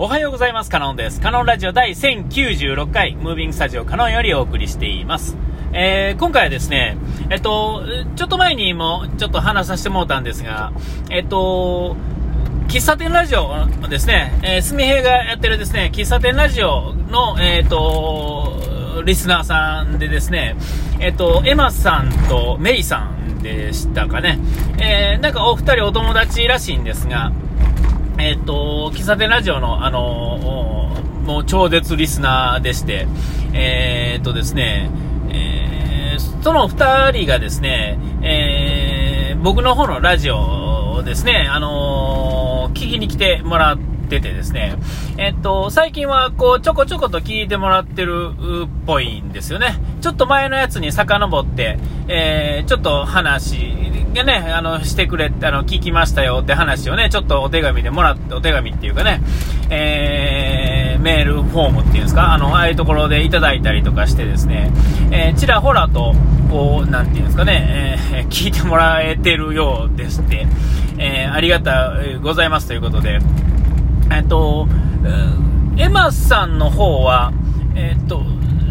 おはようございます。カノンです。カノンラジオ第1096回、ムービングスタジオカノンよりお送りしています。えー、今回はですね、えっと、ちょっと前にもちょっと話させてもらったんですが、えっと、喫茶店ラジオですね、えー、すみへいがやってるですね、喫茶店ラジオの、えっと、リスナーさんでですね、えっと、エマさんとメイさんでしたかね、えー、なんかお二人お友達らしいんですが、えっ、と、喫茶店ラジオの、あのもう超絶リスナーでして、えっ、とですね、えー、その二人がですね、えー、僕の方のラジオをですね、あの聞きに来てもらっ、ててですね、えっと、最近はこう、ちょこちょこと聞いてもらってるっぽいんですよね。ちょっと前のやつに遡って、えー、ちょっと話がね、あの、してくれて、あの、聞きましたよって話をね、ちょっとお手紙でもらって、お手紙っていうかね、えー、メールフォームっていうんですか、あの、ああいうところでいただいたりとかしてですね、えー、ちらほらと、こう、なんていうんですかね、えー、聞いてもらえてるようでして、えー、ありがたございますということで、えっと、エマさんの方は、えっと、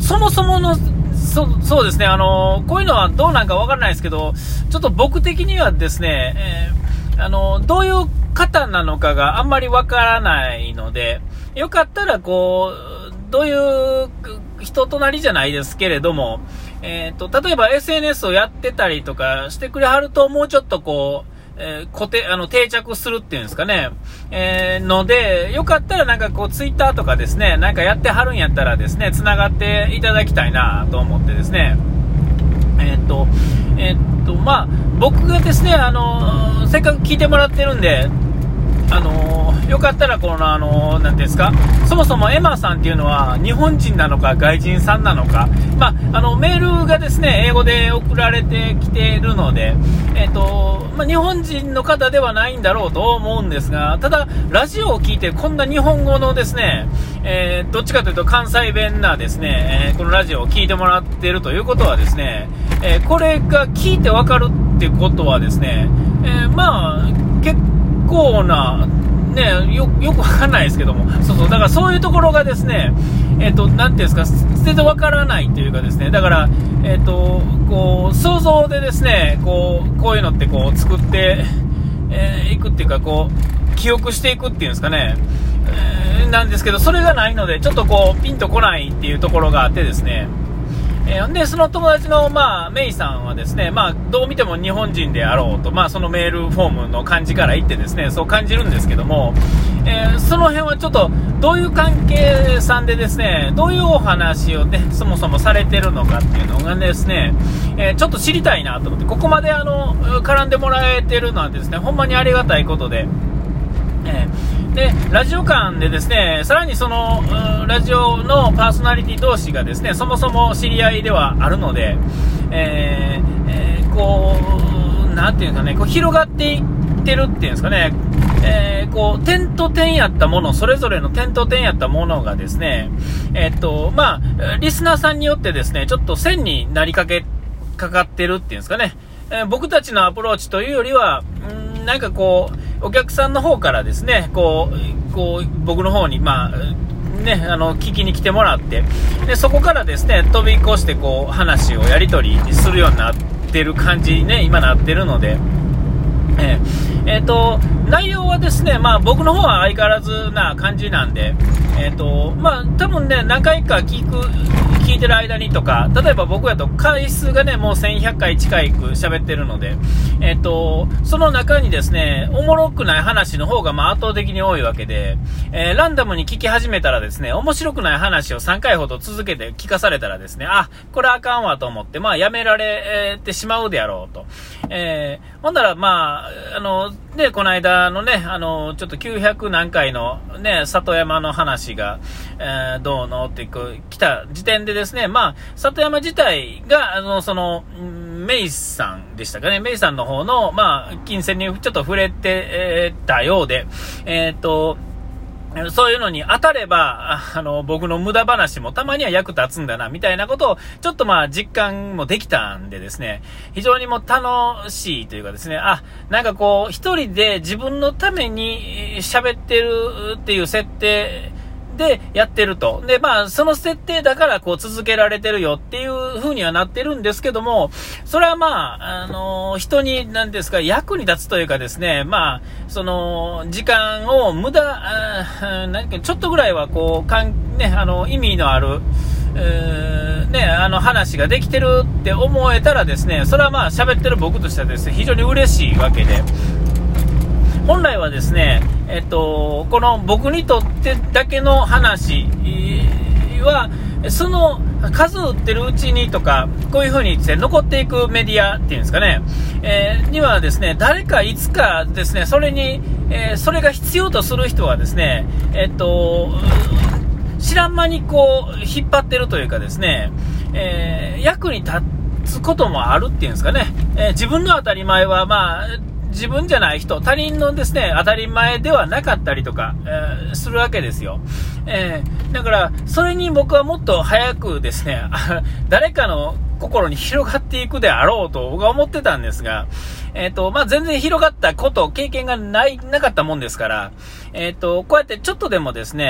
そもそもの、そそうですね、あの、こういうのはどうなんかわからないですけど、ちょっと僕的にはですね、えー、あの、どういう方なのかがあんまりわからないので、よかったらこう、どういう人となりじゃないですけれども、えっ、ー、と、例えば SNS をやってたりとかしてくれはると、もうちょっとこう、えー、固定、あの、定着するっていうんですかね。えー、ので、よかったらなんかこう、ツイッターとかですね、なんかやってはるんやったらですね、繋がっていただきたいなと思ってですね。えー、っと、えー、っと、まあ、僕がですね、あの、せっかく聞いてもらってるんで、あのよかったらこの、あのー、ていうんですか、そもそもエマさんっていうのは日本人なのか外人さんなのか、まあ、あの、メールがですね、英語で送られてきているので、え、ー、と、まあ、日本人の方ではないんだろうと思うんですが、ただ、ラジオを聞いてこんな日本語のですね、えー、どっちかというと関西弁なですね、えこのラジオを聞いてもらっているということはですね、えこれが聞いてわかるってことはですね、えまあ、結構な、ね、よ、よくわかんないですけども、そうそう、だからそういうところがですね、えっ、ー、と、なていうんですか、全然わからないというかですね、だから、えっ、ー、と、こう、想像でですね、こう、こういうのってこう、作って、えー、いくっていうか、こう、記憶していくっていうんですかね、えー、なんですけど、それがないので、ちょっとこう、ピンとこないっていうところがあってですね、えー、で、その友達の、まあ、メイさんはですね、まあ、どう見ても日本人であろうと、まあ、そのメールフォームの感じから言ってですね、そう感じるんですけども、えー、その辺はちょっと、どういう関係さんでですね、どういうお話をね、そもそもされてるのかっていうのがですね、えー、ちょっと知りたいなと思って、ここまであの、絡んでもらえてるなんてですね、ほんまにありがたいことで、えー、で、ラジオ間でですね、さらにその、ラジオのパーソナリティ同士がですね、そもそも知り合いではあるので、えー、えー、こう、なんていうかね、こう広がっていってるっていうんですかね、えー、こう、点と点やったもの、それぞれの点と点やったものがですね、えっと、まあ、リスナーさんによってですね、ちょっと線になりかけ、かかってるっていうんですかね、え僕たちのアプローチというよりは、んなんかこう、お客さんの方からですね、こう、こう、僕の方に、まあ、ね、あの、聞きに来てもらって、で、そこからですね、飛び越して、こう、話をやり取りするようになってる感じにね、今なってるので、え、えー、と、内容はですね、まあ僕の方は相変わらずな感じなんで、えっ、ー、と、まあ多分ね、何回か聞く、聞いてる間にとか、例えば僕やと回数がね、もう1100回近く喋ってるので、えっ、ー、と、その中にですね、おもろくない話の方がまあ圧倒的に多いわけで、えー、ランダムに聞き始めたらですね、面白くない話を3回ほど続けて聞かされたらですね、あ、これあかんわと思って、まあやめられてしまうであろうと。えー、ほんだらまあ、あの、で、この間のね、あの、ちょっと900何回のね、里山の話が、えー、どうのって来た時点でですね、まあ、里山自体が、あの、その、メイさんでしたかね、メイさんの方の、まあ、金銭にちょっと触れて、えー、たようで、えっ、ー、と、そういうのに当たれば、あの、僕の無駄話もたまには役立つんだな、みたいなことを、ちょっとまあ実感もできたんでですね、非常にも楽しいというかですね、あ、なんかこう、一人で自分のために喋ってるっていう設定、でやってると。で、まあ、その設定だからこう続けられてるよっていう風にはなってるんですけども、それはまあ、あのー、人に、なんですか、役に立つというかですね、まあ、その、時間を無駄、何かちょっとぐらいはこう、かん、ね、あの、意味のある、えー、ね、あの話ができてるって思えたらですね、それはまあ喋ってる僕としてはですね、非常に嬉しいわけで、本来はですね、えっと、この僕にとってだけの話は、その数打ってるうちにとか、こういう風にです、ね、残っていくメディアっていうんですかね、えー、にはですね、誰かいつかですね、それに、えー、それが必要とする人はですね、えっと、知らん間にこう、引っ張ってるというかですね、えー、役に立つこともあるっていうんですかね、え自分の当たり前はまあ、自分じゃない人、他人のですね、当たり前ではなかったりとか、えー、するわけですよ。えー、だから、それに僕はもっと早くですね、誰かの心に広がっていくであろうと僕は思ってたんですが、えっ、ー、と、まあ、全然広がったこと、経験がない、なかったもんですから、えっ、ー、と、こうやってちょっとでもですね、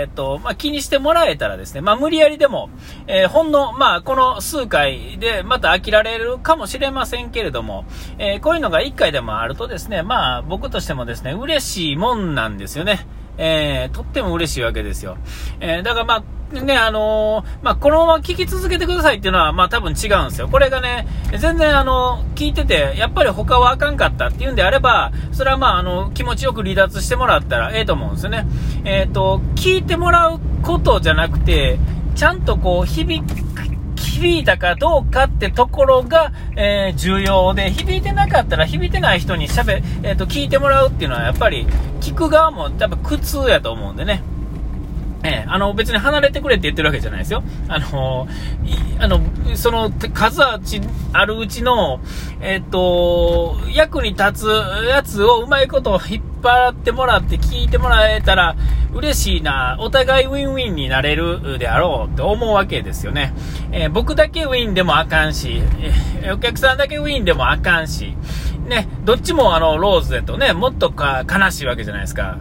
えっ、ー、と、まあ、気にしてもらえたらですね、まあ、無理やりでも、えほんの、まあ、この数回でまた飽きられるかもしれませんけれども、えこういうのが1回でもあるとですね、まあ、僕としてもですね、嬉しいもんなんですよね。えー、とっても嬉しいわけですよ。えー、だからまあ、ね、あのー、まあ、このまま聞き続けてくださいっていうのは、まあ、多分違うんですよ。これがね、全然あの、聞いてて、やっぱり他はあかんかったっていうんであれば、それはまあ、あの、気持ちよく離脱してもらったらええと思うんですよね。えっ、ー、と、聞いてもらうことじゃなくて、ちゃんとこう、響響いたかどうかってところが、えー、重要で、響いてなかったら響いてない人に喋、えっ、と、聞いてもらうっていうのはやっぱり、聞く側もやっぱ苦痛やと思うんでね。えー、あの、別に離れてくれって言ってるわけじゃないですよ。あの、あの、その数あるうちの、えっ、と、役に立つやつをうまいこと引っ張ってもらって聞いてもらえたら嬉しいな、お互いウィンウィンになれるであろうって思うわけですよね。えー、僕だけウィンでもあかんし、えー、お客さんだけウィンでもあかんし、ね、どっちもあの、ローズだとね、もっとか悲しいわけじゃないですか。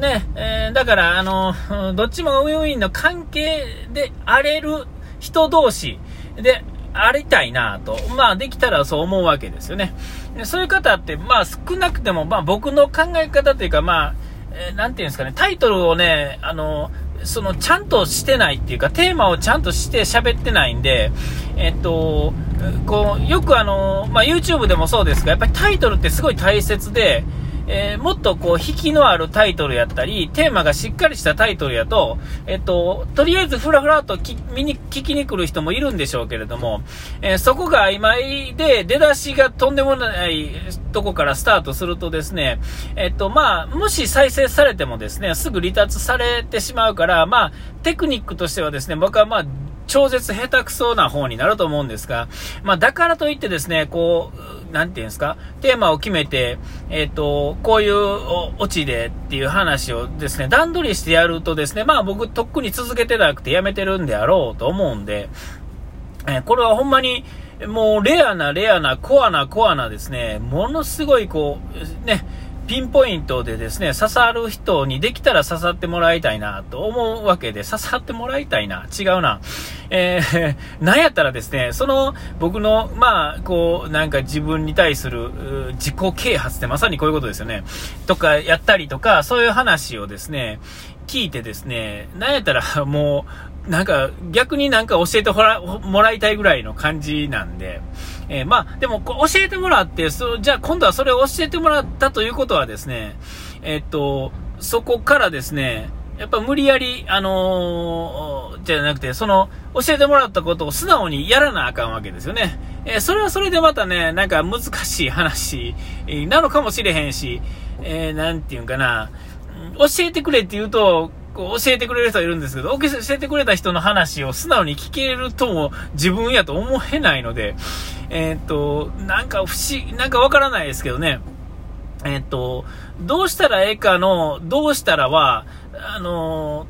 ね、えー、だから、あの、どっちもウィンウィンの関係で荒れる人同士でありたいなと。まあ、できたらそう思うわけですよね。そういう方って、まあ、少なくても、まあ、僕の考え方というか、まあ、えー、なんていうんですかね、タイトルをね、あの、その、ちゃんとしてないっていうか、テーマをちゃんとして喋ってないんで、えっと、こう、よくあの、まあ、YouTube でもそうですが、やっぱりタイトルってすごい大切で、えー、もっとこう、引きのあるタイトルやったり、テーマがしっかりしたタイトルやと、えっと、とりあえずふらふらと見に、聞きに来る人もいるんでしょうけれども、えー、そこが曖昧で、出だしがとんでもないとこからスタートするとですね、えっと、まあ、もし再生されてもですね、すぐ離脱されてしまうから、まあ、テクニックとしてはですね、僕はまあ、超絶下手くそな方になると思うんですが、まあ、だからといってですね、こう、なんていうんですか、テーマを決めて、えっ、ー、と、こういうオチでっていう話をですね、段取りしてやるとですね、まあ僕、とっくに続けてなくてやめてるんであろうと思うんで、えー、これはほんまに、もうレアなレアなコアなコアなですね、ものすごいこう、ね、ピンポイントでですね、刺さる人にできたら刺さってもらいたいなと思うわけで、刺さってもらいたいな。違うな。えー、なんやったらですね、その僕の、まあ、こう、なんか自分に対する自己啓発ってまさにこういうことですよね。とかやったりとか、そういう話をですね、聞いてですね、なんやったら もう、なんか逆になんか教えてもらいたいぐらいの感じなんで、えー、まあ、でも、教えてもらって、そじゃあ今度はそれを教えてもらったということはですね、え、っと、そこからですね、やっぱ無理やり、あのー、じゃなくて、その、教えてもらったことを素直にやらなあかんわけですよね。えー、それはそれでまたね、なんか難しい話なのかもしれへんし、えー、なんていうんかな、教えてくれって言うと、こう教えてくれる人はいるんですけど、教えてくれた人の話を素直に聞けるとも自分やと思えないので、えー、っと、なんか不思議、なんかわからないですけどね。えっと、どうしたらええかの、どうしたらは、あの、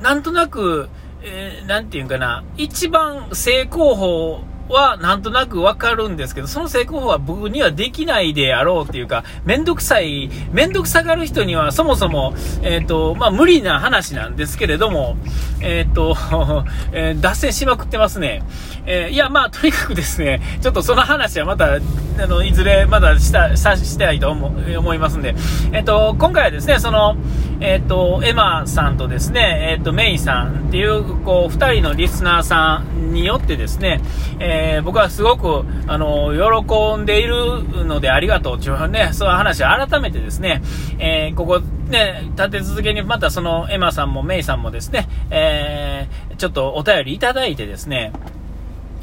なんとなく、えー、なんていうかな、一番正攻法はなんとなくわかるんですけど、その成功法は僕にはできないであろうっていうか、めんどくさい、めんどくさがる人にはそもそも、えっ、ー、と、まあ、無理な話なんですけれども、えっ、ー、と、えー、脱線しまくってますね。えいや、まあ、とにかくですね、ちょっとその話はまた、あの、いずれまだした、した、したいと思思いますんで、えっ、と、今回はですね、その、えっ、と、エマさんとですね、えっ、と、メイさんっていう、こう、二人のリスナーさんによってですね、ええー、僕はすごく、あの、喜んでいるのでありがとうというね、そういう話を改めてですね、えー、ここ、ね、立て続けにまたそのエマさんもメイさんもですね、えー、ちょっとお便りいただいてですね、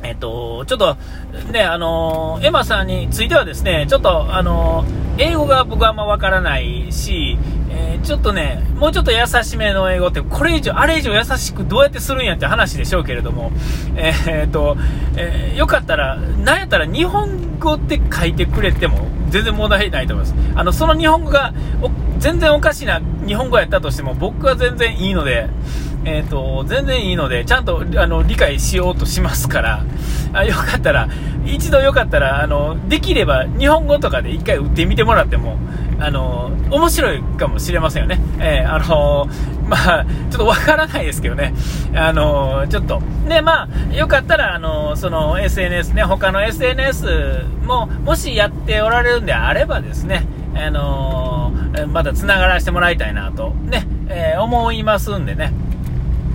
えっと、ちょっと、ね、あの、エマさんについてはですね、ちょっと、あの、英語が僕はあんまわからないし、ちょっとね、もうちょっと優しめの英語って、これ以上、あれ以上優しくどうやってするんやって話でしょうけれども、えー、っと、えー、よかったら、なんやったら日本語って書いてくれても全然問題ないと思います。あの、その日本語が、全然おかしな日本語やったとしても、僕は全然いいので、えっ、と、全然いいので、ちゃんと、あの、理解しようとしますから、あよかったら、一度よかったら、あの、できれば、日本語とかで一回打ってみてもらっても、あの、面白いかもしれませんよね。えー、あの、まあ、ちょっとわからないですけどね。あの、ちょっと。で、まあ、よかったら、あの、その SNS ね、他の SNS も、もしやっておられるんであればですね、あのまだ繋がらせてもらいたいなと、ね、え、思いますんでね。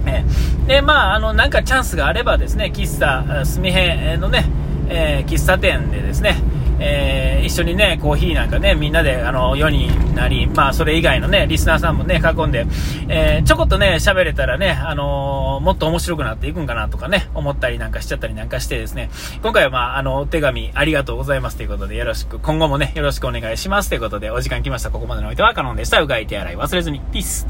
えー、で、まあ、あの、なんかチャンスがあればですね、喫茶、すみへのね、え、喫茶店でですね、えー、一緒にね、コーヒーなんかね、みんなで、あの、世になり、まあ、それ以外のね、リスナーさんもね、囲んで、えー、ちょこっとね、喋れたらね、あのー、もっと面白くなっていくんかなとかね、思ったりなんかしちゃったりなんかしてですね、今回はまあ、あの、お手紙ありがとうございますということで、よろしく、今後もね、よろしくお願いしますということで、お時間来ました。ここまでのおいては、カノンでした。うがい手洗い忘れずに。ピース。